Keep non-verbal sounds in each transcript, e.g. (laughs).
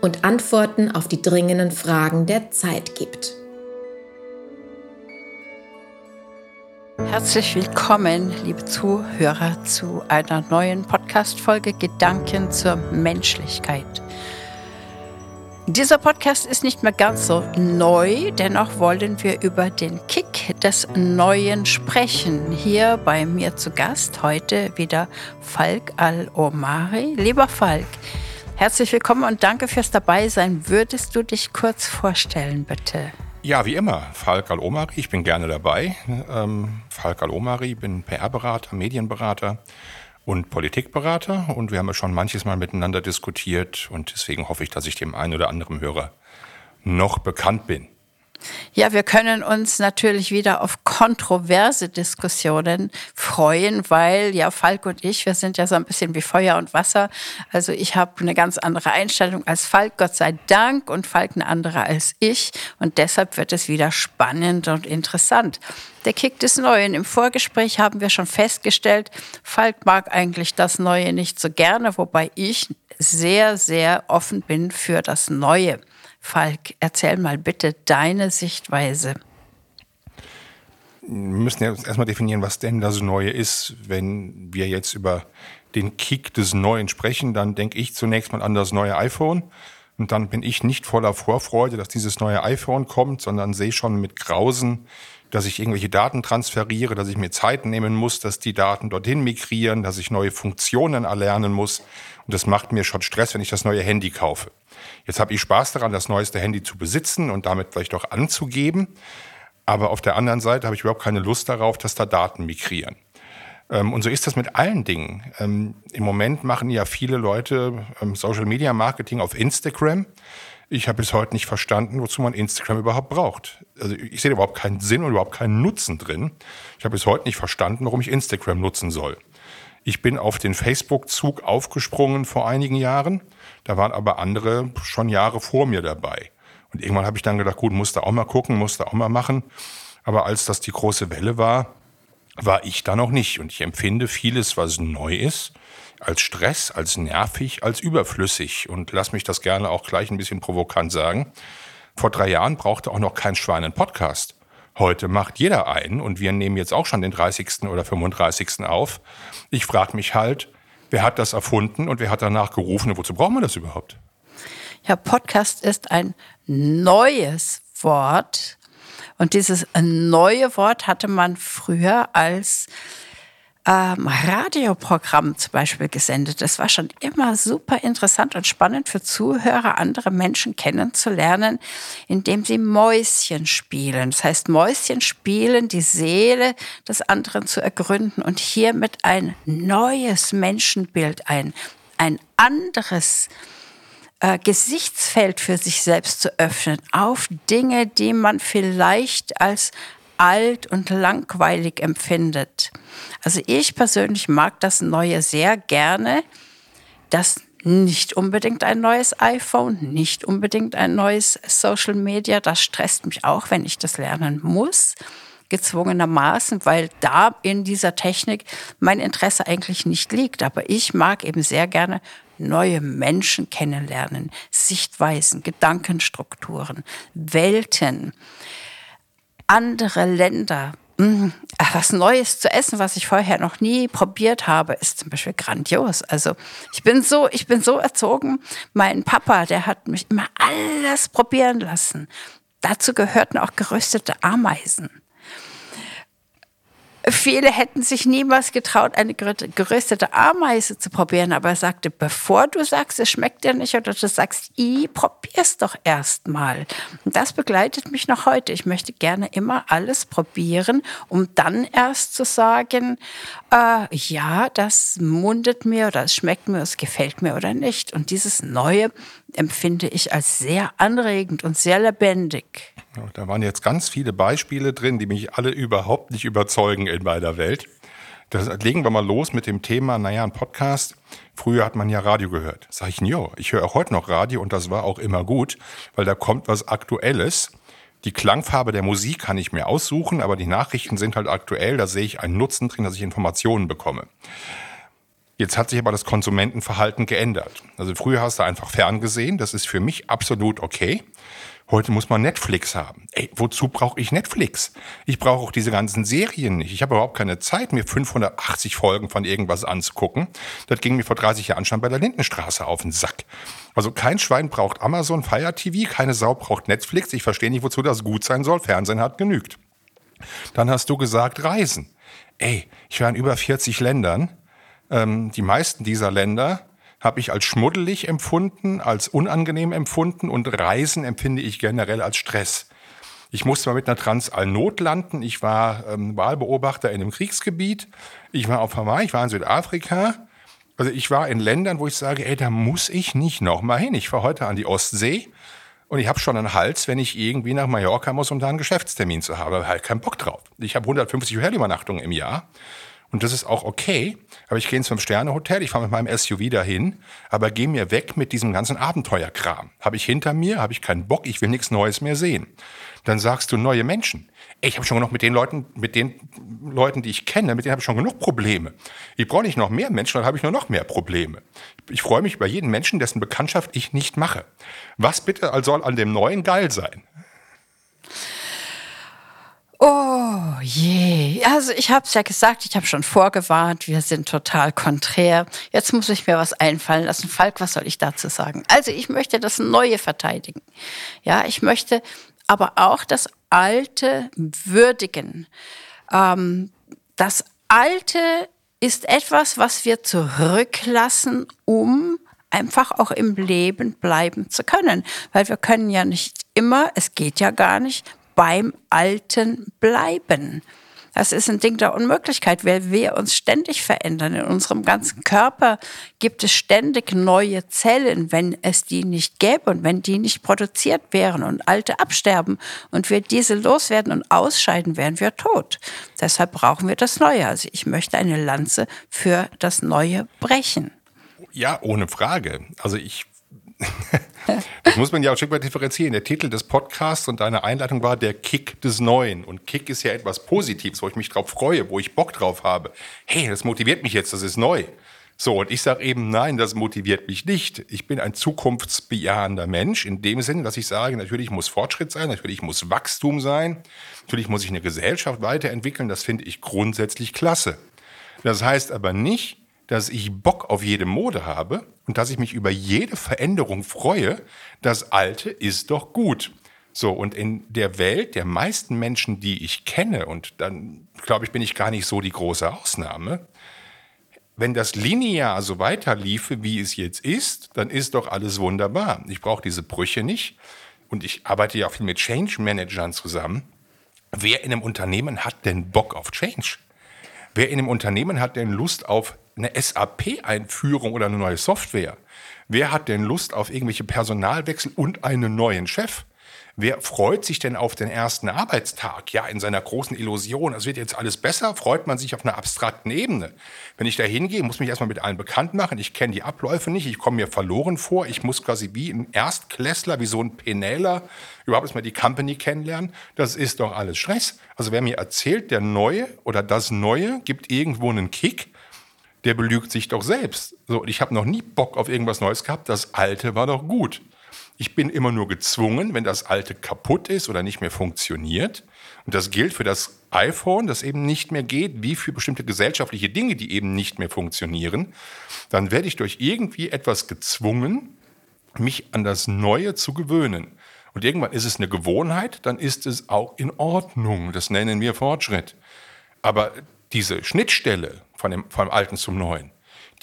und Antworten auf die dringenden Fragen der Zeit gibt. Herzlich willkommen, liebe Zuhörer, zu einer neuen Podcast-Folge Gedanken zur Menschlichkeit. Dieser Podcast ist nicht mehr ganz so neu, dennoch wollen wir über den Kick des Neuen sprechen. Hier bei mir zu Gast heute wieder Falk Al-Omari. Lieber Falk, herzlich willkommen und danke fürs Dabeisein. Würdest du dich kurz vorstellen, bitte? Ja, wie immer, Falk Al-Omari, ich bin gerne dabei. Ähm, Falk Al-Omari, bin PR-Berater, Medienberater und Politikberater und wir haben ja schon manches Mal miteinander diskutiert und deswegen hoffe ich, dass ich dem einen oder anderen Hörer noch bekannt bin. Ja, wir können uns natürlich wieder auf kontroverse Diskussionen freuen, weil ja Falk und ich, wir sind ja so ein bisschen wie Feuer und Wasser. Also ich habe eine ganz andere Einstellung als Falk, Gott sei Dank, und Falk eine andere als ich. Und deshalb wird es wieder spannend und interessant. Der Kick des Neuen. Im Vorgespräch haben wir schon festgestellt, Falk mag eigentlich das Neue nicht so gerne, wobei ich sehr, sehr offen bin für das Neue. Falk, erzähl mal bitte deine Sichtweise. Wir müssen ja erstmal definieren, was denn das Neue ist. Wenn wir jetzt über den Kick des Neuen sprechen, dann denke ich zunächst mal an das neue iPhone. Und dann bin ich nicht voller Vorfreude, dass dieses neue iPhone kommt, sondern sehe schon mit Grausen, dass ich irgendwelche Daten transferiere, dass ich mir Zeit nehmen muss, dass die Daten dorthin migrieren, dass ich neue Funktionen erlernen muss. Und das macht mir schon Stress, wenn ich das neue Handy kaufe. Jetzt habe ich Spaß daran, das neueste Handy zu besitzen und damit vielleicht auch anzugeben. Aber auf der anderen Seite habe ich überhaupt keine Lust darauf, dass da Daten migrieren. Ähm, und so ist das mit allen Dingen. Ähm, Im Moment machen ja viele Leute ähm, Social Media Marketing auf Instagram. Ich habe bis heute nicht verstanden, wozu man Instagram überhaupt braucht. Also ich sehe überhaupt keinen Sinn und überhaupt keinen Nutzen drin. Ich habe bis heute nicht verstanden, warum ich Instagram nutzen soll. Ich bin auf den Facebook-Zug aufgesprungen vor einigen Jahren. Da waren aber andere schon Jahre vor mir dabei. Und irgendwann habe ich dann gedacht, gut, musste auch mal gucken, musste auch mal machen. Aber als das die große Welle war, war ich da noch nicht. Und ich empfinde vieles, was neu ist, als Stress, als nervig, als überflüssig. Und lass mich das gerne auch gleich ein bisschen provokant sagen. Vor drei Jahren brauchte auch noch kein Schwein einen Podcast. Heute macht jeder einen und wir nehmen jetzt auch schon den 30. oder 35. auf. Ich frage mich halt, wer hat das erfunden und wer hat danach gerufen und wozu braucht man das überhaupt? Ja, Podcast ist ein neues Wort. Und dieses neue Wort hatte man früher als ähm, Radioprogramm zum Beispiel gesendet. Das war schon immer super interessant und spannend für Zuhörer, andere Menschen kennenzulernen, indem sie Mäuschen spielen. Das heißt, Mäuschen spielen, die Seele des anderen zu ergründen und hiermit ein neues Menschenbild, ein, ein anderes äh, Gesichtsfeld für sich selbst zu öffnen auf Dinge, die man vielleicht als alt und langweilig empfindet. Also ich persönlich mag das Neue sehr gerne. Das nicht unbedingt ein neues iPhone, nicht unbedingt ein neues Social Media. Das stresst mich auch, wenn ich das lernen muss, gezwungenermaßen, weil da in dieser Technik mein Interesse eigentlich nicht liegt. Aber ich mag eben sehr gerne neue Menschen kennenlernen, Sichtweisen, Gedankenstrukturen, Welten andere Länder. Mm, was Neues zu essen, was ich vorher noch nie probiert habe, ist zum Beispiel grandios. Also ich bin so, ich bin so erzogen. Mein Papa, der hat mich immer alles probieren lassen. Dazu gehörten auch geröstete Ameisen. Viele hätten sich niemals getraut, eine geröstete Ameise zu probieren, aber er sagte, bevor du sagst, es schmeckt dir nicht oder du sagst, i, probier es doch erstmal. Und das begleitet mich noch heute. Ich möchte gerne immer alles probieren, um dann erst zu sagen, äh, ja, das mundet mir oder es schmeckt mir, es gefällt mir oder nicht. Und dieses Neue empfinde ich als sehr anregend und sehr lebendig. Da waren jetzt ganz viele Beispiele drin, die mich alle überhaupt nicht überzeugen in meiner Welt. Das legen wir mal los mit dem Thema, naja, ein Podcast. Früher hat man ja Radio gehört. Sag ich, jo, ich höre auch heute noch Radio und das war auch immer gut, weil da kommt was Aktuelles. Die Klangfarbe der Musik kann ich mir aussuchen, aber die Nachrichten sind halt aktuell. Da sehe ich einen Nutzen drin, dass ich Informationen bekomme. Jetzt hat sich aber das Konsumentenverhalten geändert. Also früher hast du einfach ferngesehen. Das ist für mich absolut okay. Heute muss man Netflix haben. Ey, wozu brauche ich Netflix? Ich brauche auch diese ganzen Serien nicht. Ich habe überhaupt keine Zeit, mir 580 Folgen von irgendwas anzugucken. Das ging mir vor 30 Jahren schon bei der Lindenstraße auf den Sack. Also kein Schwein braucht Amazon Fire TV, keine Sau braucht Netflix. Ich verstehe nicht, wozu das gut sein soll. Fernsehen hat genügt. Dann hast du gesagt Reisen. Ey, ich war in über 40 Ländern. Ähm, die meisten dieser Länder habe ich als schmuddelig empfunden, als unangenehm empfunden und Reisen empfinde ich generell als Stress. Ich musste mal mit einer Transall Not landen. Ich war ähm, Wahlbeobachter in einem Kriegsgebiet. Ich war auf Hawaii, ich war in Südafrika. Also ich war in Ländern, wo ich sage, ey, da muss ich nicht noch mal hin. Ich fahre heute an die Ostsee und ich habe schon einen Hals, wenn ich irgendwie nach Mallorca muss, um da einen Geschäftstermin zu haben. Halt keinen Bock drauf. Ich habe 150 Hotelübernachtungen im Jahr und das ist auch okay. Aber ich gehe ins Fünf-Sterne-Hotel, ich fahre mit meinem SUV dahin, aber gehe mir weg mit diesem ganzen Abenteuerkram. Habe ich hinter mir, habe ich keinen Bock, ich will nichts Neues mehr sehen. Dann sagst du neue Menschen. Ich habe schon genug mit den Leuten, mit den Leuten, die ich kenne, mit denen habe ich schon genug Probleme. Ich brauche nicht noch mehr Menschen, dann habe ich nur noch mehr Probleme. Ich freue mich über jeden Menschen, dessen Bekanntschaft ich nicht mache. Was bitte soll an dem Neuen geil sein? Oh je, also ich habe es ja gesagt, ich habe schon vorgewarnt, wir sind total konträr. Jetzt muss ich mir was einfallen lassen. Falk, was soll ich dazu sagen? Also ich möchte das Neue verteidigen. Ja, ich möchte aber auch das Alte würdigen. Ähm, das Alte ist etwas, was wir zurücklassen, um einfach auch im Leben bleiben zu können. Weil wir können ja nicht immer, es geht ja gar nicht, beim Alten bleiben. Das ist ein Ding der Unmöglichkeit, weil wir uns ständig verändern. In unserem ganzen Körper gibt es ständig neue Zellen, wenn es die nicht gäbe und wenn die nicht produziert wären und alte absterben und wir diese loswerden und ausscheiden, wären wir tot. Deshalb brauchen wir das Neue. Also ich möchte eine Lanze für das Neue brechen. Ja, ohne Frage. Also ich das muss man ja auch ein Stück weit differenzieren. Der Titel des Podcasts und deine Einleitung war der Kick des Neuen. Und Kick ist ja etwas Positives, wo ich mich drauf freue, wo ich Bock drauf habe. Hey, das motiviert mich jetzt, das ist neu. So, und ich sage eben, nein, das motiviert mich nicht. Ich bin ein zukunftsbejahender Mensch in dem Sinne, dass ich sage, natürlich muss Fortschritt sein, natürlich muss Wachstum sein, natürlich muss ich eine Gesellschaft weiterentwickeln, das finde ich grundsätzlich klasse. Das heißt aber nicht, dass ich Bock auf jede Mode habe und dass ich mich über jede Veränderung freue. Das Alte ist doch gut. So, und in der Welt der meisten Menschen, die ich kenne, und dann glaube ich, bin ich gar nicht so die große Ausnahme, wenn das linear so weiterliefe, wie es jetzt ist, dann ist doch alles wunderbar. Ich brauche diese Brüche nicht. Und ich arbeite ja auch viel mit Change Managern zusammen. Wer in einem Unternehmen hat denn Bock auf Change? Wer in einem Unternehmen hat denn Lust auf eine SAP-Einführung oder eine neue Software? Wer hat denn Lust auf irgendwelche Personalwechsel und einen neuen Chef? Wer freut sich denn auf den ersten Arbeitstag? Ja, in seiner großen Illusion, es wird jetzt alles besser, freut man sich auf einer abstrakten Ebene. Wenn ich da hingehe, muss mich erstmal mit allen bekannt machen. Ich kenne die Abläufe nicht, ich komme mir verloren vor. Ich muss quasi wie ein Erstklässler, wie so ein Penäler, überhaupt erstmal die Company kennenlernen. Das ist doch alles Stress. Also wer mir erzählt, der Neue oder das Neue gibt irgendwo einen Kick, der belügt sich doch selbst. So, ich habe noch nie Bock auf irgendwas Neues gehabt. Das Alte war doch gut. Ich bin immer nur gezwungen, wenn das Alte kaputt ist oder nicht mehr funktioniert. Und das gilt für das iPhone, das eben nicht mehr geht, wie für bestimmte gesellschaftliche Dinge, die eben nicht mehr funktionieren. Dann werde ich durch irgendwie etwas gezwungen, mich an das Neue zu gewöhnen. Und irgendwann ist es eine Gewohnheit, dann ist es auch in Ordnung. Das nennen wir Fortschritt. Aber diese Schnittstelle von dem, vom Alten zum Neuen,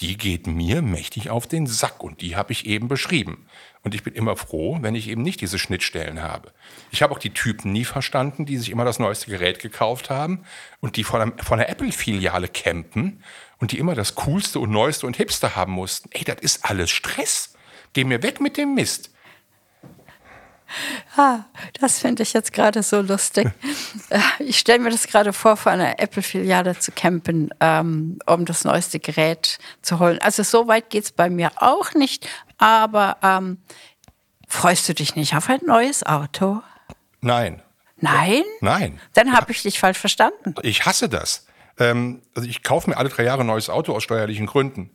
die geht mir mächtig auf den Sack und die habe ich eben beschrieben. Und ich bin immer froh, wenn ich eben nicht diese Schnittstellen habe. Ich habe auch die Typen nie verstanden, die sich immer das neueste Gerät gekauft haben und die von, einem, von der Apple-Filiale campen und die immer das coolste und neueste und hipster haben mussten. Ey, das ist alles Stress. Geh mir weg mit dem Mist. Ah, das finde ich jetzt gerade so lustig. (laughs) Äh, ich stelle mir das gerade vor, vor einer Apple-Filiale zu campen, ähm, um das neueste Gerät zu holen. Also so weit geht es bei mir auch nicht. Aber ähm, freust du dich nicht auf ein neues Auto? Nein. Nein? Nein. Dann habe ich dich falsch verstanden. Ich hasse das. Ähm, also ich kaufe mir alle drei Jahre ein neues Auto aus steuerlichen Gründen.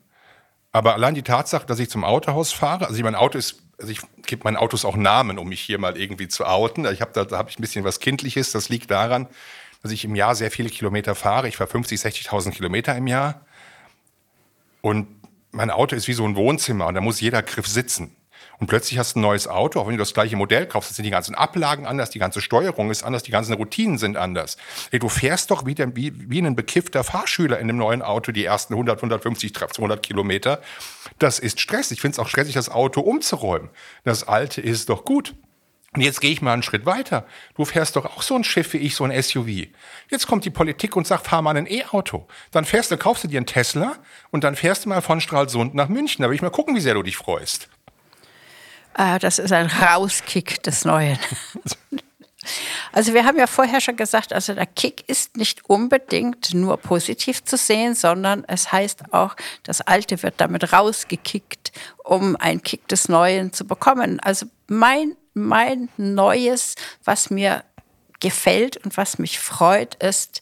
Aber allein die Tatsache, dass ich zum Autohaus fahre, also mein Auto ist, also ich gebe meinen Autos auch Namen, um mich hier mal irgendwie zu outen. Ich hab, da, da habe ich ein bisschen was Kindliches. Das liegt daran, dass ich im Jahr sehr viele Kilometer fahre. Ich fahre 50, 60.000 Kilometer im Jahr. Und mein Auto ist wie so ein Wohnzimmer und da muss jeder Griff sitzen. Und plötzlich hast du ein neues Auto, auch wenn du das gleiche Modell kaufst, sind die ganzen Ablagen anders, die ganze Steuerung ist anders, die ganzen Routinen sind anders. Ey, du fährst doch wieder wie, wie ein bekiffter Fahrschüler in einem neuen Auto die ersten 100, 150, 200 Kilometer. Das ist Stress. Ich finde es auch stressig, das Auto umzuräumen. Das alte ist doch gut. Und jetzt gehe ich mal einen Schritt weiter. Du fährst doch auch so ein Schiff wie ich, so ein SUV. Jetzt kommt die Politik und sagt, fahr mal ein E-Auto. Dann fährst du, kaufst du dir einen Tesla und dann fährst du mal von Stralsund nach München. Da will ich mal gucken, wie sehr du dich freust. Ah, das ist ein Rauskick des Neuen. (laughs) Also wir haben ja vorher schon gesagt, also der Kick ist nicht unbedingt nur positiv zu sehen, sondern es heißt auch, das Alte wird damit rausgekickt, um einen Kick des Neuen zu bekommen. Also mein, mein Neues, was mir gefällt und was mich freut, ist,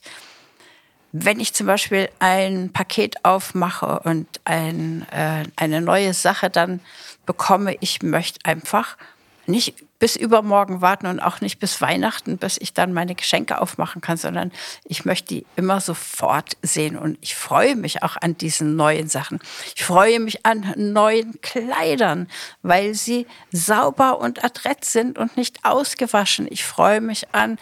wenn ich zum Beispiel ein Paket aufmache und ein, äh, eine neue Sache dann bekomme, ich möchte einfach nicht bis übermorgen warten und auch nicht bis Weihnachten, bis ich dann meine Geschenke aufmachen kann, sondern ich möchte die immer sofort sehen. Und ich freue mich auch an diesen neuen Sachen. Ich freue mich an neuen Kleidern, weil sie sauber und adrett sind und nicht ausgewaschen. Ich freue mich an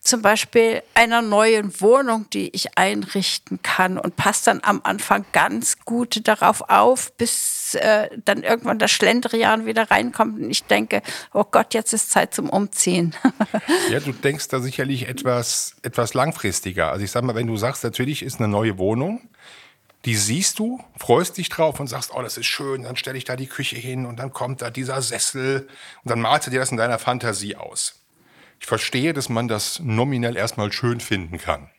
zum Beispiel einer neuen Wohnung, die ich einrichten kann und passt dann am Anfang ganz gut darauf auf, bis äh, dann irgendwann der Schlendrian wieder reinkommt und ich denke, oh Gott, jetzt ist Zeit zum Umziehen. ja, du denkst da sicherlich etwas, etwas langfristiger. Also ich sag mal, wenn du sagst, natürlich ist eine neue Wohnung, die siehst du, freust dich drauf und sagst, oh, das ist schön, dann stelle ich da die Küche hin und dann kommt da dieser Sessel und dann malst du dir das in deiner Fantasie aus. Ich verstehe, dass man das nominell erstmal schön finden kann.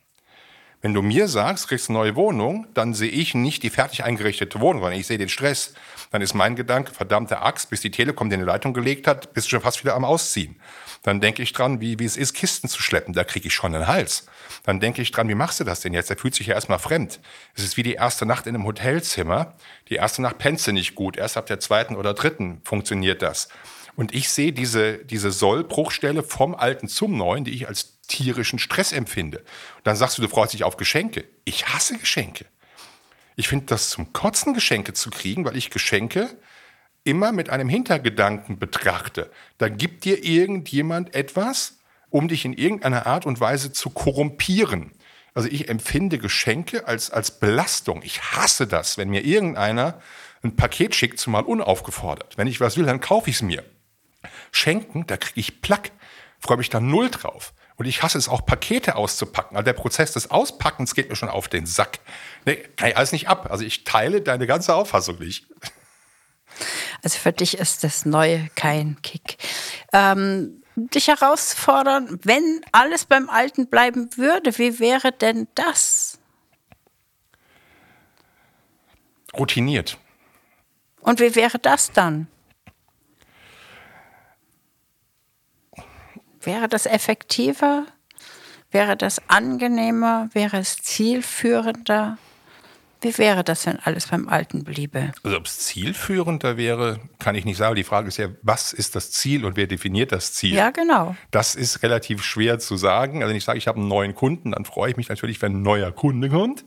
Wenn du mir sagst, kriegst eine neue Wohnung, dann sehe ich nicht die fertig eingerichtete Wohnung, sondern ich sehe den Stress. Dann ist mein Gedanke, verdammte Axt, bis die Telekom dir eine Leitung gelegt hat, bist du schon fast wieder am Ausziehen. Dann denke ich dran, wie, wie es ist, Kisten zu schleppen. Da kriege ich schon einen Hals. Dann denke ich dran, wie machst du das denn jetzt? Der fühlt sich ja erstmal fremd. Es ist wie die erste Nacht in einem Hotelzimmer. Die erste Nacht pennst du nicht gut. Erst ab der zweiten oder dritten funktioniert das. Und ich sehe diese, diese Sollbruchstelle vom Alten zum Neuen, die ich als tierischen Stress empfinde. Und dann sagst du, du freust dich auf Geschenke. Ich hasse Geschenke. Ich finde das zum Kotzen, Geschenke zu kriegen, weil ich Geschenke immer mit einem Hintergedanken betrachte. Da gibt dir irgendjemand etwas, um dich in irgendeiner Art und Weise zu korrumpieren. Also ich empfinde Geschenke als, als Belastung. Ich hasse das, wenn mir irgendeiner ein Paket schickt, zumal unaufgefordert. Wenn ich was will, dann kaufe ich es mir. Schenken, da kriege ich Plack, freue mich da null drauf. Und ich hasse es auch, Pakete auszupacken. Also der Prozess des Auspackens geht mir schon auf den Sack. Nee, kann ich alles nicht ab. Also ich teile deine ganze Auffassung nicht. Also für dich ist das Neue kein Kick. Ähm, dich herausfordern, wenn alles beim Alten bleiben würde, wie wäre denn das? Routiniert. Und wie wäre das dann? Wäre das effektiver? Wäre das angenehmer? Wäre es zielführender? Wie wäre das, wenn alles beim Alten bliebe? Also ob es zielführender wäre, kann ich nicht sagen. Die Frage ist ja, was ist das Ziel und wer definiert das Ziel? Ja, genau. Das ist relativ schwer zu sagen. Also wenn ich sage, ich habe einen neuen Kunden, dann freue ich mich natürlich, wenn ein neuer Kunde kommt.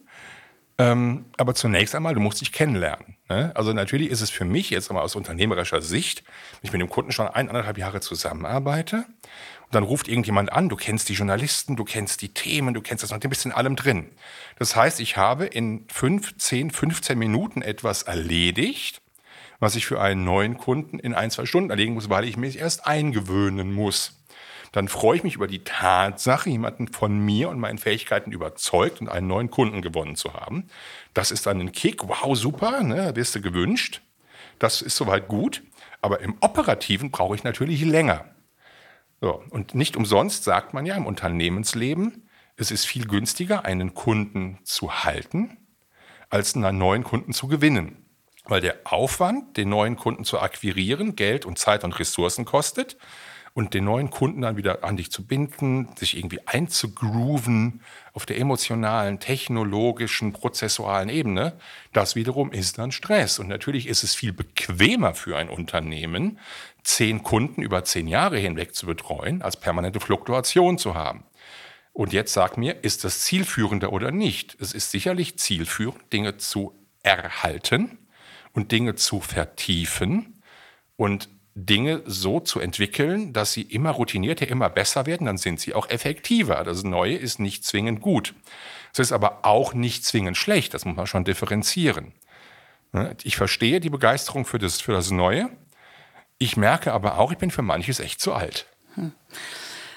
Ähm, aber zunächst einmal, du musst dich kennenlernen. Ne? Also natürlich ist es für mich jetzt einmal aus unternehmerischer Sicht, wenn ich mit dem Kunden schon eineinhalb Jahre zusammenarbeite dann ruft irgendjemand an, du kennst die Journalisten, du kennst die Themen, du kennst das und du bist in allem drin. Das heißt, ich habe in fünf, zehn, 15 Minuten etwas erledigt, was ich für einen neuen Kunden in ein, zwei Stunden erledigen muss, weil ich mich erst eingewöhnen muss dann freue ich mich über die Tatsache, jemanden von mir und meinen Fähigkeiten überzeugt und einen neuen Kunden gewonnen zu haben. Das ist dann ein Kick. Wow, super, ne, wirst du gewünscht. Das ist soweit gut. Aber im Operativen brauche ich natürlich länger. So, und nicht umsonst sagt man ja im Unternehmensleben, es ist viel günstiger, einen Kunden zu halten, als einen neuen Kunden zu gewinnen. Weil der Aufwand, den neuen Kunden zu akquirieren, Geld und Zeit und Ressourcen kostet und den neuen Kunden dann wieder an dich zu binden, sich irgendwie einzugrooven auf der emotionalen, technologischen, prozessualen Ebene, das wiederum ist dann Stress. Und natürlich ist es viel bequemer für ein Unternehmen, zehn Kunden über zehn Jahre hinweg zu betreuen, als permanente Fluktuation zu haben. Und jetzt sag mir, ist das zielführender oder nicht? Es ist sicherlich zielführend, Dinge zu erhalten und Dinge zu vertiefen und Dinge so zu entwickeln, dass sie immer routinierter, immer besser werden, dann sind sie auch effektiver. Das Neue ist nicht zwingend gut. Es ist aber auch nicht zwingend schlecht, das muss man schon differenzieren. Ne, ich verstehe die Begeisterung für das, für das Neue. Ich merke aber auch, ich bin für manches echt zu alt. Hm.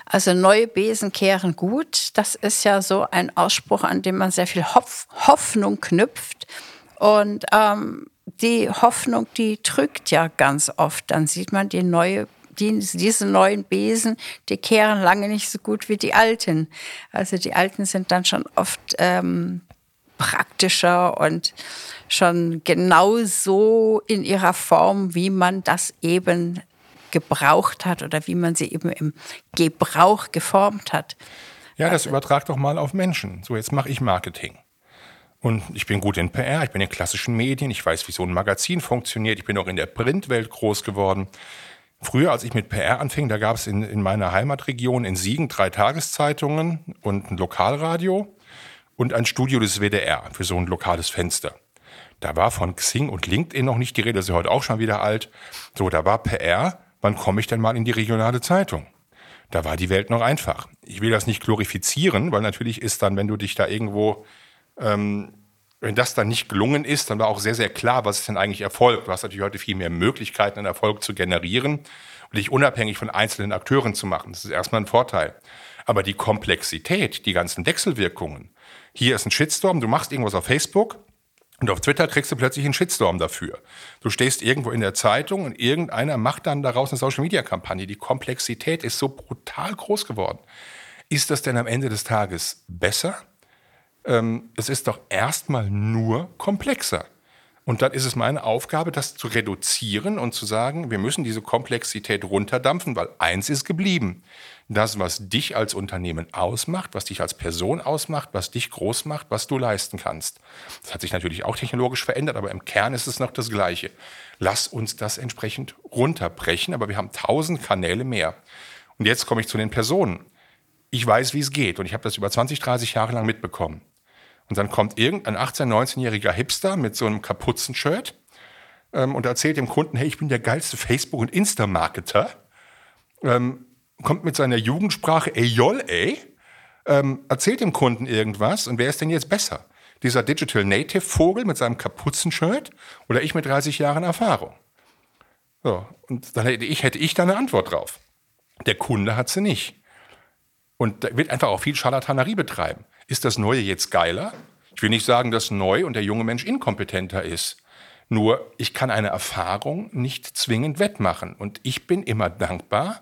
Also neue Besen kehren gut. Das ist ja so ein Ausspruch, an dem man sehr viel Hoffnung knüpft. Und ähm, die Hoffnung, die trügt ja ganz oft. Dann sieht man die neue die, diese neuen Besen, die kehren lange nicht so gut wie die alten. Also die alten sind dann schon oft ähm, praktischer und schon genau so in ihrer Form, wie man das eben gebraucht hat oder wie man sie eben im Gebrauch geformt hat. Ja, das also, übertrag doch mal auf Menschen. So, jetzt mache ich Marketing. Und ich bin gut in PR, ich bin in klassischen Medien, ich weiß, wie so ein Magazin funktioniert, ich bin auch in der Printwelt groß geworden. Früher, als ich mit PR anfing, da gab es in, in meiner Heimatregion in Siegen drei Tageszeitungen und ein Lokalradio und ein Studio des WDR für so ein lokales Fenster. Da war von Xing und LinkedIn noch nicht die Rede, das ist ja heute auch schon wieder alt. So, da war PR, wann komme ich denn mal in die regionale Zeitung? Da war die Welt noch einfach. Ich will das nicht glorifizieren, weil natürlich ist dann, wenn du dich da irgendwo ähm, wenn das dann nicht gelungen ist, dann war auch sehr, sehr klar, was ist denn eigentlich Erfolg. Du hast natürlich heute viel mehr Möglichkeiten, einen Erfolg zu generieren und dich unabhängig von einzelnen Akteuren zu machen. Das ist erstmal ein Vorteil. Aber die Komplexität, die ganzen Wechselwirkungen. Hier ist ein Shitstorm, du machst irgendwas auf Facebook und auf Twitter kriegst du plötzlich einen Shitstorm dafür. Du stehst irgendwo in der Zeitung und irgendeiner macht dann daraus eine Social-Media-Kampagne. Die Komplexität ist so brutal groß geworden. Ist das denn am Ende des Tages besser? Ähm, es ist doch erstmal nur komplexer. Und dann ist es meine Aufgabe, das zu reduzieren und zu sagen, wir müssen diese Komplexität runterdampfen, weil eins ist geblieben. Das, was dich als Unternehmen ausmacht, was dich als Person ausmacht, was dich groß macht, was du leisten kannst. Das hat sich natürlich auch technologisch verändert, aber im Kern ist es noch das Gleiche. Lass uns das entsprechend runterbrechen, aber wir haben tausend Kanäle mehr. Und jetzt komme ich zu den Personen. Ich weiß, wie es geht und ich habe das über 20, 30 Jahre lang mitbekommen. Und dann kommt irgendein 18-, 19-jähriger Hipster mit so einem Kapuzenshirt ähm, und erzählt dem Kunden, hey, ich bin der geilste Facebook- und Insta-Marketer. Ähm, kommt mit seiner Jugendsprache, ey, joll, ey. Ähm, erzählt dem Kunden irgendwas und wer ist denn jetzt besser? Dieser Digital Native Vogel mit seinem Kapuzenshirt oder ich mit 30 Jahren Erfahrung? So, und dann hätte ich, hätte ich da eine Antwort drauf. Der Kunde hat sie nicht. Und da wird einfach auch viel Scharlatanerie betreiben. Ist das Neue jetzt geiler? Ich will nicht sagen, dass neu und der junge Mensch inkompetenter ist. Nur, ich kann eine Erfahrung nicht zwingend wettmachen. Und ich bin immer dankbar,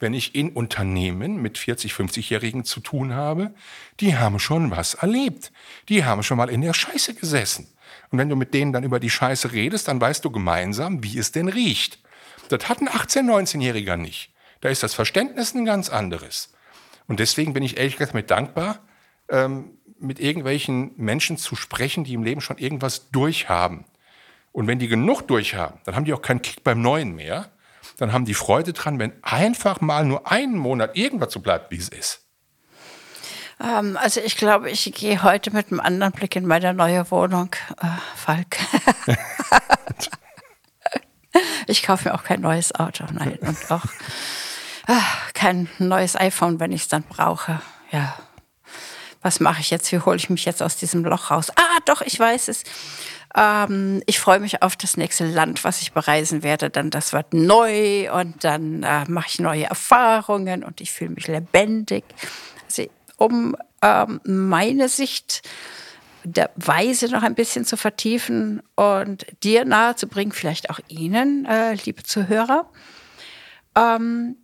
wenn ich in Unternehmen mit 40, 50-Jährigen zu tun habe, die haben schon was erlebt. Die haben schon mal in der Scheiße gesessen. Und wenn du mit denen dann über die Scheiße redest, dann weißt du gemeinsam, wie es denn riecht. Das hat ein 18-, 19-Jähriger nicht. Da ist das Verständnis ein ganz anderes. Und deswegen bin ich ehrlich gesagt mit dankbar, ähm, mit irgendwelchen Menschen zu sprechen, die im Leben schon irgendwas durchhaben. Und wenn die genug durchhaben, dann haben die auch keinen Kick beim Neuen mehr. Dann haben die Freude dran, wenn einfach mal nur einen Monat irgendwas so bleibt, wie es ist. Ähm, also ich glaube, ich gehe heute mit einem anderen Blick in meine neue Wohnung, äh, Falk. (laughs) ich kaufe mir auch kein neues Auto, nein. Und auch äh, kein neues iPhone, wenn ich es dann brauche. Ja. Was mache ich jetzt? Wie hole ich mich jetzt aus diesem Loch raus? Ah, doch, ich weiß es. Ähm, ich freue mich auf das nächste Land, was ich bereisen werde. Dann das wird neu und dann äh, mache ich neue Erfahrungen und ich fühle mich lebendig. Also, um ähm, meine Sicht der Weise noch ein bisschen zu vertiefen und dir nahezubringen, vielleicht auch Ihnen, äh, liebe Zuhörer. Ähm,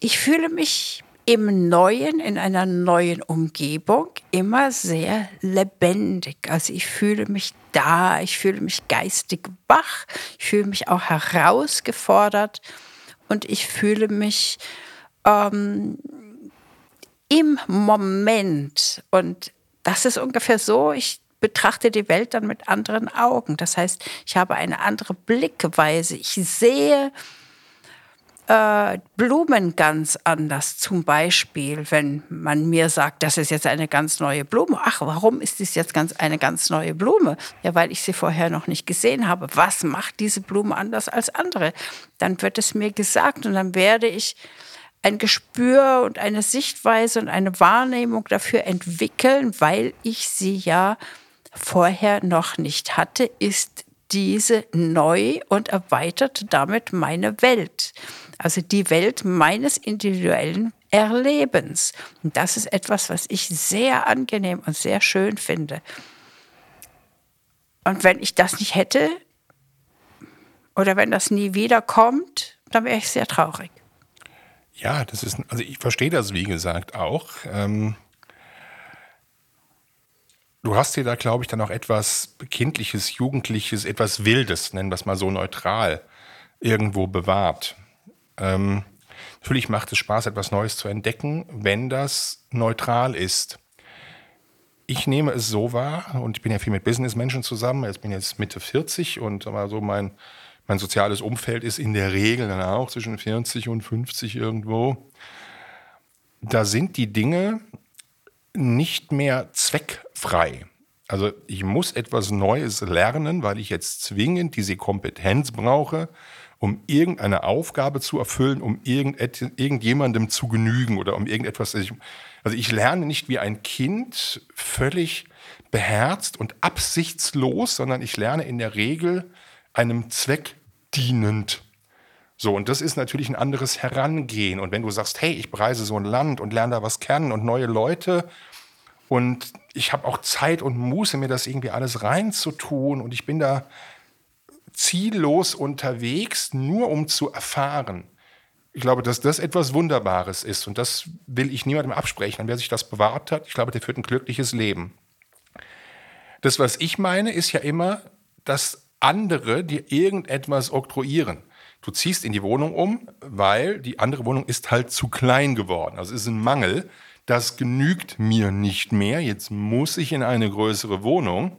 ich fühle mich im Neuen, in einer neuen Umgebung immer sehr lebendig. Also ich fühle mich da, ich fühle mich geistig wach, ich fühle mich auch herausgefordert und ich fühle mich ähm, im Moment. Und das ist ungefähr so, ich betrachte die Welt dann mit anderen Augen. Das heißt, ich habe eine andere Blickweise. Ich sehe äh, Blumen ganz anders. Zum Beispiel, wenn man mir sagt, das ist jetzt eine ganz neue Blume. Ach, warum ist dies jetzt ganz eine ganz neue Blume? Ja, weil ich sie vorher noch nicht gesehen habe. Was macht diese Blume anders als andere? Dann wird es mir gesagt und dann werde ich ein Gespür und eine Sichtweise und eine Wahrnehmung dafür entwickeln, weil ich sie ja vorher noch nicht hatte, ist diese neu und erweitert damit meine Welt. Also die Welt meines individuellen Erlebens. Und das ist etwas, was ich sehr angenehm und sehr schön finde. Und wenn ich das nicht hätte oder wenn das nie wiederkommt, dann wäre ich sehr traurig. Ja, das ist, also ich verstehe das, wie gesagt, auch. Ähm, du hast dir da, glaube ich, dann auch etwas Kindliches, Jugendliches, etwas Wildes, nennen wir es mal so neutral, irgendwo bewahrt. Ähm, natürlich macht es Spaß, etwas Neues zu entdecken, wenn das neutral ist. Ich nehme es so wahr, und ich bin ja viel mit Businessmenschen zusammen, ich bin jetzt Mitte 40 und so mein, mein soziales Umfeld ist in der Regel dann auch zwischen 40 und 50 irgendwo. Da sind die Dinge nicht mehr zweckfrei. Also ich muss etwas Neues lernen, weil ich jetzt zwingend diese Kompetenz brauche, um irgendeine Aufgabe zu erfüllen, um irgendjemandem zu genügen oder um irgendetwas. Also ich lerne nicht wie ein Kind völlig beherzt und absichtslos, sondern ich lerne in der Regel einem Zweck dienend. So, und das ist natürlich ein anderes Herangehen. Und wenn du sagst, hey, ich bereise so ein Land und lerne da was kennen und neue Leute und ich habe auch Zeit und Muße, mir das irgendwie alles reinzutun und ich bin da ziellos unterwegs, nur um zu erfahren. Ich glaube, dass das etwas Wunderbares ist und das will ich niemandem absprechen. Und wer sich das bewahrt hat, ich glaube, der führt ein glückliches Leben. Das, was ich meine, ist ja immer, dass andere dir irgendetwas oktroyieren. Du ziehst in die Wohnung um, weil die andere Wohnung ist halt zu klein geworden. Also es ist ein Mangel. Das genügt mir nicht mehr. Jetzt muss ich in eine größere Wohnung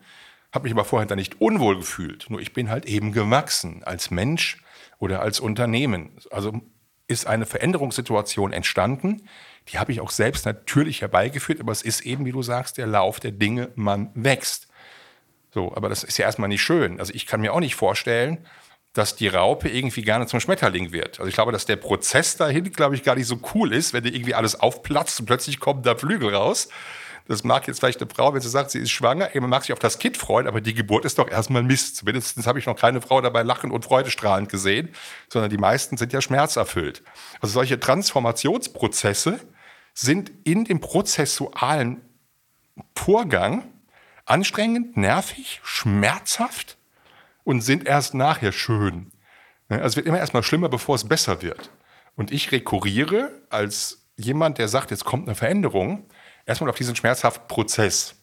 habe mich aber vorher da nicht unwohl gefühlt. Nur ich bin halt eben gewachsen als Mensch oder als Unternehmen. Also ist eine Veränderungssituation entstanden. Die habe ich auch selbst natürlich herbeigeführt, aber es ist eben, wie du sagst, der Lauf der Dinge, man wächst. So, aber das ist ja erstmal nicht schön. Also ich kann mir auch nicht vorstellen, dass die Raupe irgendwie gerne zum Schmetterling wird. Also ich glaube, dass der Prozess dahin, glaube ich, gar nicht so cool ist, wenn dir irgendwie alles aufplatzt und plötzlich kommen da Flügel raus. Das mag jetzt vielleicht eine Frau, wenn sie sagt, sie ist schwanger, man mag sich auf das Kind freuen, aber die Geburt ist doch erstmal Mist. Zumindest habe ich noch keine Frau dabei lachen und freudestrahlend gesehen, sondern die meisten sind ja schmerzerfüllt. Also solche Transformationsprozesse sind in dem prozessualen Vorgang anstrengend, nervig, schmerzhaft und sind erst nachher schön. Also es wird immer erstmal schlimmer, bevor es besser wird. Und ich rekurriere als jemand, der sagt, jetzt kommt eine Veränderung, erstmal auf diesen schmerzhaften Prozess.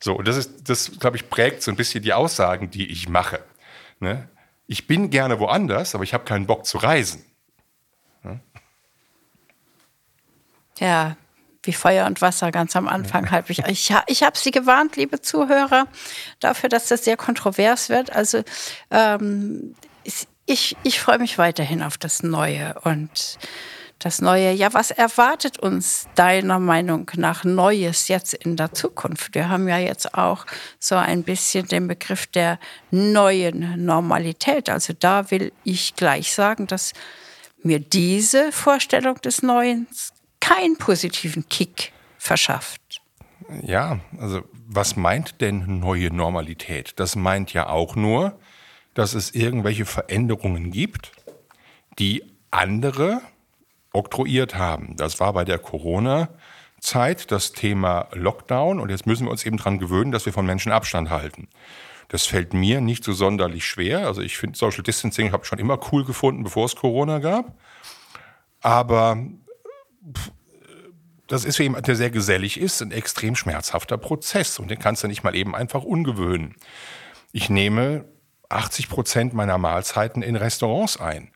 So, und das ist, das, glaube ich, prägt so ein bisschen die Aussagen, die ich mache. Ne? Ich bin gerne woanders, aber ich habe keinen Bock zu reisen. Ne? Ja, wie Feuer und Wasser ganz am Anfang halb ich. Ich, ich habe Sie gewarnt, liebe Zuhörer, dafür, dass das sehr kontrovers wird. Also ähm, ich, ich freue mich weiterhin auf das Neue und das Neue. Ja, was erwartet uns deiner Meinung nach Neues jetzt in der Zukunft? Wir haben ja jetzt auch so ein bisschen den Begriff der neuen Normalität. Also da will ich gleich sagen, dass mir diese Vorstellung des Neuen keinen positiven Kick verschafft. Ja, also was meint denn neue Normalität? Das meint ja auch nur, dass es irgendwelche Veränderungen gibt, die andere oktroyiert haben. Das war bei der Corona-Zeit das Thema Lockdown und jetzt müssen wir uns eben daran gewöhnen, dass wir von Menschen Abstand halten. Das fällt mir nicht so sonderlich schwer. Also ich finde Social Distancing habe ich schon immer cool gefunden, bevor es Corona gab. Aber das ist für jemanden, der sehr gesellig ist, ein extrem schmerzhafter Prozess und den kannst du nicht mal eben einfach ungewöhnen. Ich nehme 80 Prozent meiner Mahlzeiten in Restaurants ein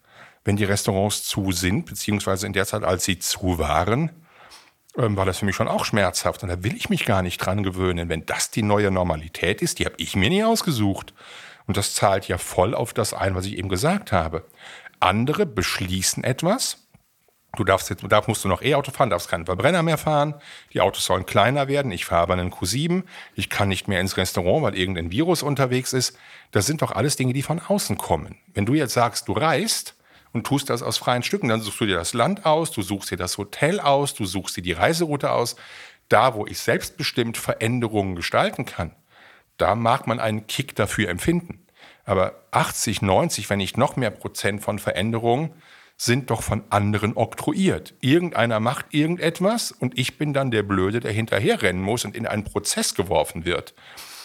wenn die Restaurants zu sind, beziehungsweise in der Zeit, als sie zu waren, ähm, war das für mich schon auch schmerzhaft. Und da will ich mich gar nicht dran gewöhnen. Wenn das die neue Normalität ist, die habe ich mir nie ausgesucht. Und das zahlt ja voll auf das ein, was ich eben gesagt habe. Andere beschließen etwas. Du darfst jetzt, da musst du noch E-Auto fahren, darfst keinen Verbrenner mehr fahren. Die Autos sollen kleiner werden. Ich fahre aber einen Q7. Ich kann nicht mehr ins Restaurant, weil irgendein Virus unterwegs ist. Das sind doch alles Dinge, die von außen kommen. Wenn du jetzt sagst, du reist, und tust das aus freien Stücken. Dann suchst du dir das Land aus, du suchst dir das Hotel aus, du suchst dir die Reiseroute aus. Da, wo ich selbstbestimmt Veränderungen gestalten kann, da mag man einen Kick dafür empfinden. Aber 80, 90, wenn nicht noch mehr Prozent von Veränderungen sind doch von anderen oktroyiert. Irgendeiner macht irgendetwas und ich bin dann der Blöde, der hinterherrennen muss und in einen Prozess geworfen wird.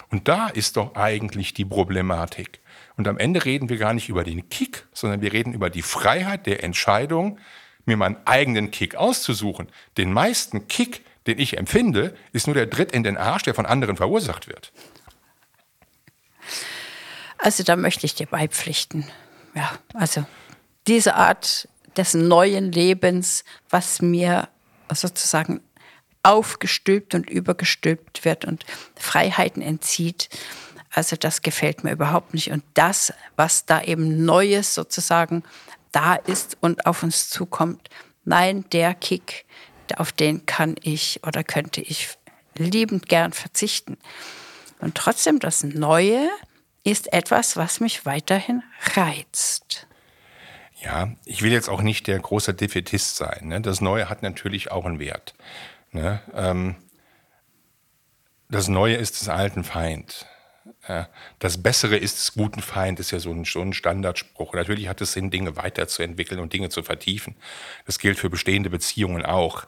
Und da ist doch eigentlich die Problematik. Und am Ende reden wir gar nicht über den Kick, sondern wir reden über die Freiheit der Entscheidung, mir meinen eigenen Kick auszusuchen. Den meisten Kick, den ich empfinde, ist nur der Dritt in den Arsch, der von anderen verursacht wird. Also da möchte ich dir beipflichten. Ja, also diese Art des neuen Lebens, was mir sozusagen aufgestülpt und übergestülpt wird und Freiheiten entzieht, also das gefällt mir überhaupt nicht. Und das, was da eben Neues sozusagen da ist und auf uns zukommt, nein, der Kick, auf den kann ich oder könnte ich liebend gern verzichten. Und trotzdem, das Neue ist etwas, was mich weiterhin reizt. Ja, ich will jetzt auch nicht der große Defetist sein. Ne? Das Neue hat natürlich auch einen Wert. Ne? Ähm, das Neue ist des alten Feind. Das Bessere ist des guten Feind, ist ja so ein, so ein Standardspruch. Natürlich hat es Sinn, Dinge weiterzuentwickeln und Dinge zu vertiefen. Das gilt für bestehende Beziehungen auch.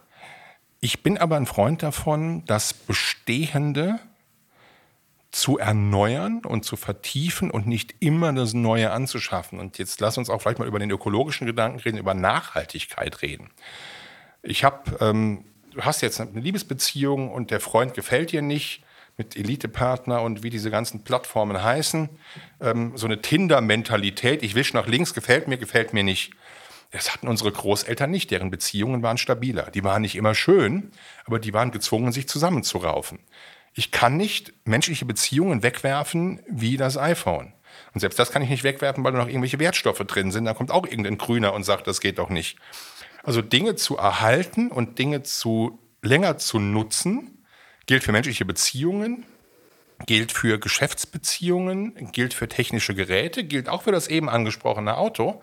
Ich bin aber ein Freund davon, das Bestehende zu erneuern und zu vertiefen und nicht immer das Neue anzuschaffen. Und jetzt lass uns auch vielleicht mal über den ökologischen Gedanken reden, über Nachhaltigkeit reden. Ich habe, ähm, du hast jetzt eine Liebesbeziehung und der Freund gefällt dir nicht mit Elite-Partner und wie diese ganzen Plattformen heißen. Ähm, so eine Tinder-Mentalität, ich wisch nach links, gefällt mir, gefällt mir nicht. Das hatten unsere Großeltern nicht, deren Beziehungen waren stabiler. Die waren nicht immer schön, aber die waren gezwungen, sich zusammenzuraufen. Ich kann nicht menschliche Beziehungen wegwerfen wie das iPhone. Und selbst das kann ich nicht wegwerfen, weil da noch irgendwelche Wertstoffe drin sind. Da kommt auch irgendein Grüner und sagt, das geht doch nicht. Also Dinge zu erhalten und Dinge zu länger zu nutzen, gilt für menschliche Beziehungen, gilt für Geschäftsbeziehungen, gilt für technische Geräte, gilt auch für das eben angesprochene Auto.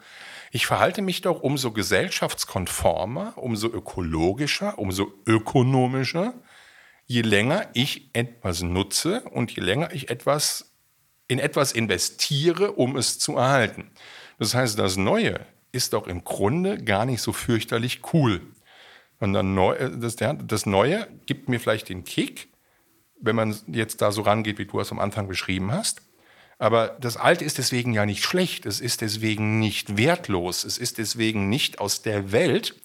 Ich verhalte mich doch umso gesellschaftskonformer, umso ökologischer, umso ökonomischer, je länger ich etwas nutze und je länger ich etwas in etwas investiere, um es zu erhalten. Das heißt, das Neue ist doch im Grunde gar nicht so fürchterlich cool. Und dann neu, äh, das, das Neue gibt mir vielleicht den Kick, wenn man jetzt da so rangeht, wie du es am Anfang beschrieben hast. Aber das Alte ist deswegen ja nicht schlecht, es ist deswegen nicht wertlos, es ist deswegen nicht aus der Welt.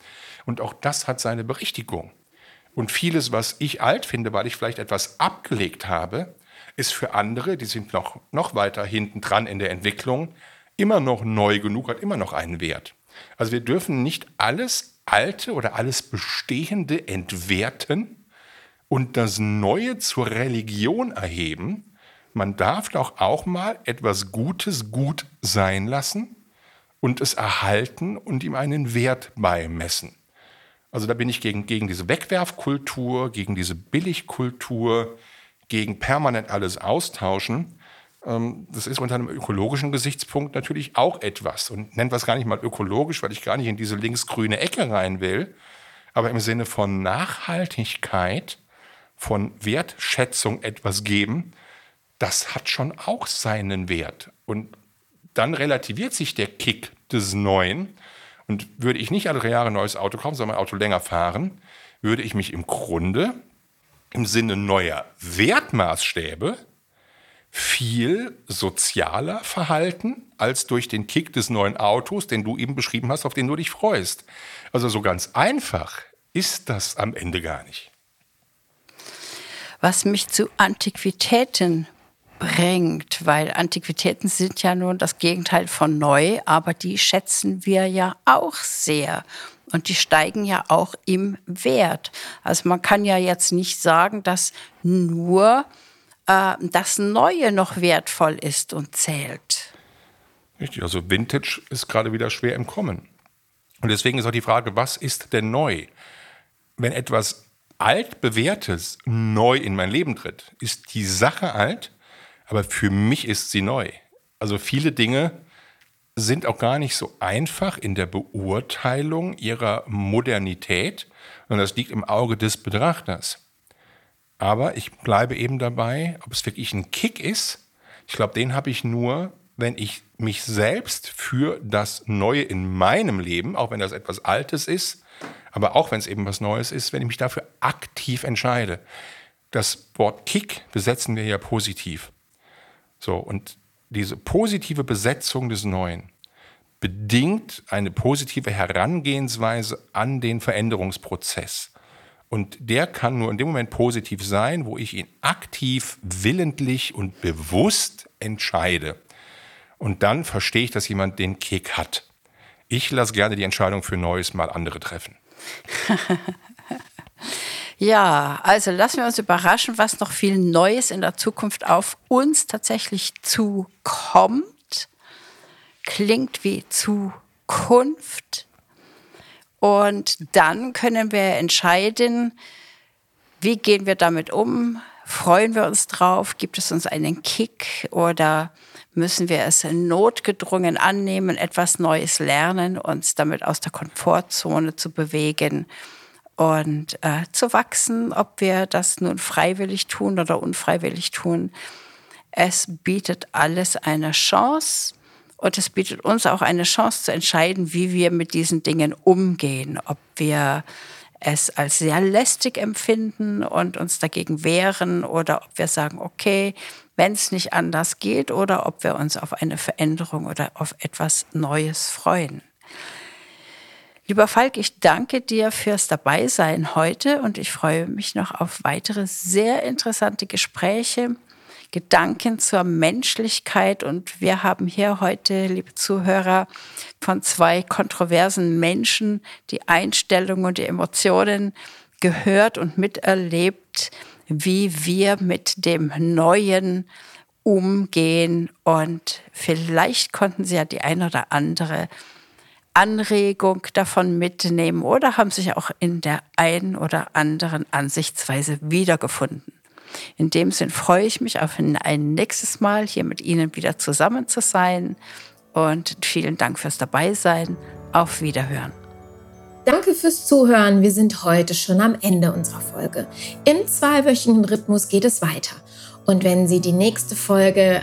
Und auch das hat seine Berichtigung. Und vieles, was ich alt finde, weil ich vielleicht etwas abgelegt habe, ist für andere, die sind noch, noch weiter hinten dran in der Entwicklung, immer noch neu genug, hat immer noch einen Wert. Also wir dürfen nicht alles Alte oder alles Bestehende entwerten und das Neue zur Religion erheben. Man darf doch auch mal etwas Gutes gut sein lassen und es erhalten und ihm einen Wert beimessen. Also da bin ich gegen, gegen diese Wegwerfkultur, gegen diese Billigkultur, gegen permanent alles austauschen. Ähm, das ist unter einem ökologischen Gesichtspunkt natürlich auch etwas. Und nennt was gar nicht mal ökologisch, weil ich gar nicht in diese linksgrüne Ecke rein will. Aber im Sinne von Nachhaltigkeit, von Wertschätzung etwas geben, das hat schon auch seinen Wert. Und dann relativiert sich der Kick des Neuen. Und würde ich nicht alle Jahre ein neues Auto kaufen, sondern mein Auto länger fahren, würde ich mich im Grunde im Sinne neuer Wertmaßstäbe viel sozialer verhalten als durch den Kick des neuen Autos, den du eben beschrieben hast, auf den du dich freust. Also so ganz einfach ist das am Ende gar nicht. Was mich zu Antiquitäten bringt, weil Antiquitäten sind ja nun das Gegenteil von neu, aber die schätzen wir ja auch sehr. Und die steigen ja auch im Wert. Also man kann ja jetzt nicht sagen, dass nur äh, das Neue noch wertvoll ist und zählt. Richtig, also Vintage ist gerade wieder schwer im Kommen. Und deswegen ist auch die Frage, was ist denn neu? Wenn etwas altbewährtes neu in mein Leben tritt, ist die Sache alt, aber für mich ist sie neu. Also viele Dinge sind auch gar nicht so einfach in der Beurteilung ihrer Modernität, und das liegt im Auge des Betrachters. Aber ich bleibe eben dabei, ob es wirklich ein Kick ist. Ich glaube, den habe ich nur, wenn ich mich selbst für das Neue in meinem Leben, auch wenn das etwas Altes ist, aber auch wenn es eben was Neues ist, wenn ich mich dafür aktiv entscheide. Das Wort Kick besetzen wir ja positiv. So, und diese positive Besetzung des Neuen bedingt eine positive Herangehensweise an den Veränderungsprozess. Und der kann nur in dem Moment positiv sein, wo ich ihn aktiv, willentlich und bewusst entscheide. Und dann verstehe ich, dass jemand den Kick hat. Ich lasse gerne die Entscheidung für Neues mal andere treffen. (laughs) Ja, also lassen wir uns überraschen, was noch viel Neues in der Zukunft auf uns tatsächlich zukommt. Klingt wie Zukunft. Und dann können wir entscheiden, wie gehen wir damit um? Freuen wir uns drauf? Gibt es uns einen Kick oder müssen wir es notgedrungen annehmen, etwas Neues lernen, uns damit aus der Komfortzone zu bewegen? und äh, zu wachsen, ob wir das nun freiwillig tun oder unfreiwillig tun. Es bietet alles eine Chance und es bietet uns auch eine Chance zu entscheiden, wie wir mit diesen Dingen umgehen, ob wir es als sehr lästig empfinden und uns dagegen wehren oder ob wir sagen, okay, wenn es nicht anders geht oder ob wir uns auf eine Veränderung oder auf etwas Neues freuen. Lieber Falk, ich danke dir fürs Dabeisein heute und ich freue mich noch auf weitere sehr interessante Gespräche, Gedanken zur Menschlichkeit. Und wir haben hier heute, liebe Zuhörer, von zwei kontroversen Menschen die Einstellungen und die Emotionen gehört und miterlebt, wie wir mit dem Neuen umgehen. Und vielleicht konnten Sie ja die ein oder andere Anregung davon mitnehmen oder haben sich auch in der einen oder anderen Ansichtsweise wiedergefunden. In dem Sinn freue ich mich auf ein nächstes Mal hier mit Ihnen wieder zusammen zu sein und vielen Dank fürs Dabeisein. Auf Wiederhören. Danke fürs Zuhören. Wir sind heute schon am Ende unserer Folge. Im zweiwöchigen Rhythmus geht es weiter. Und wenn Sie die nächste Folge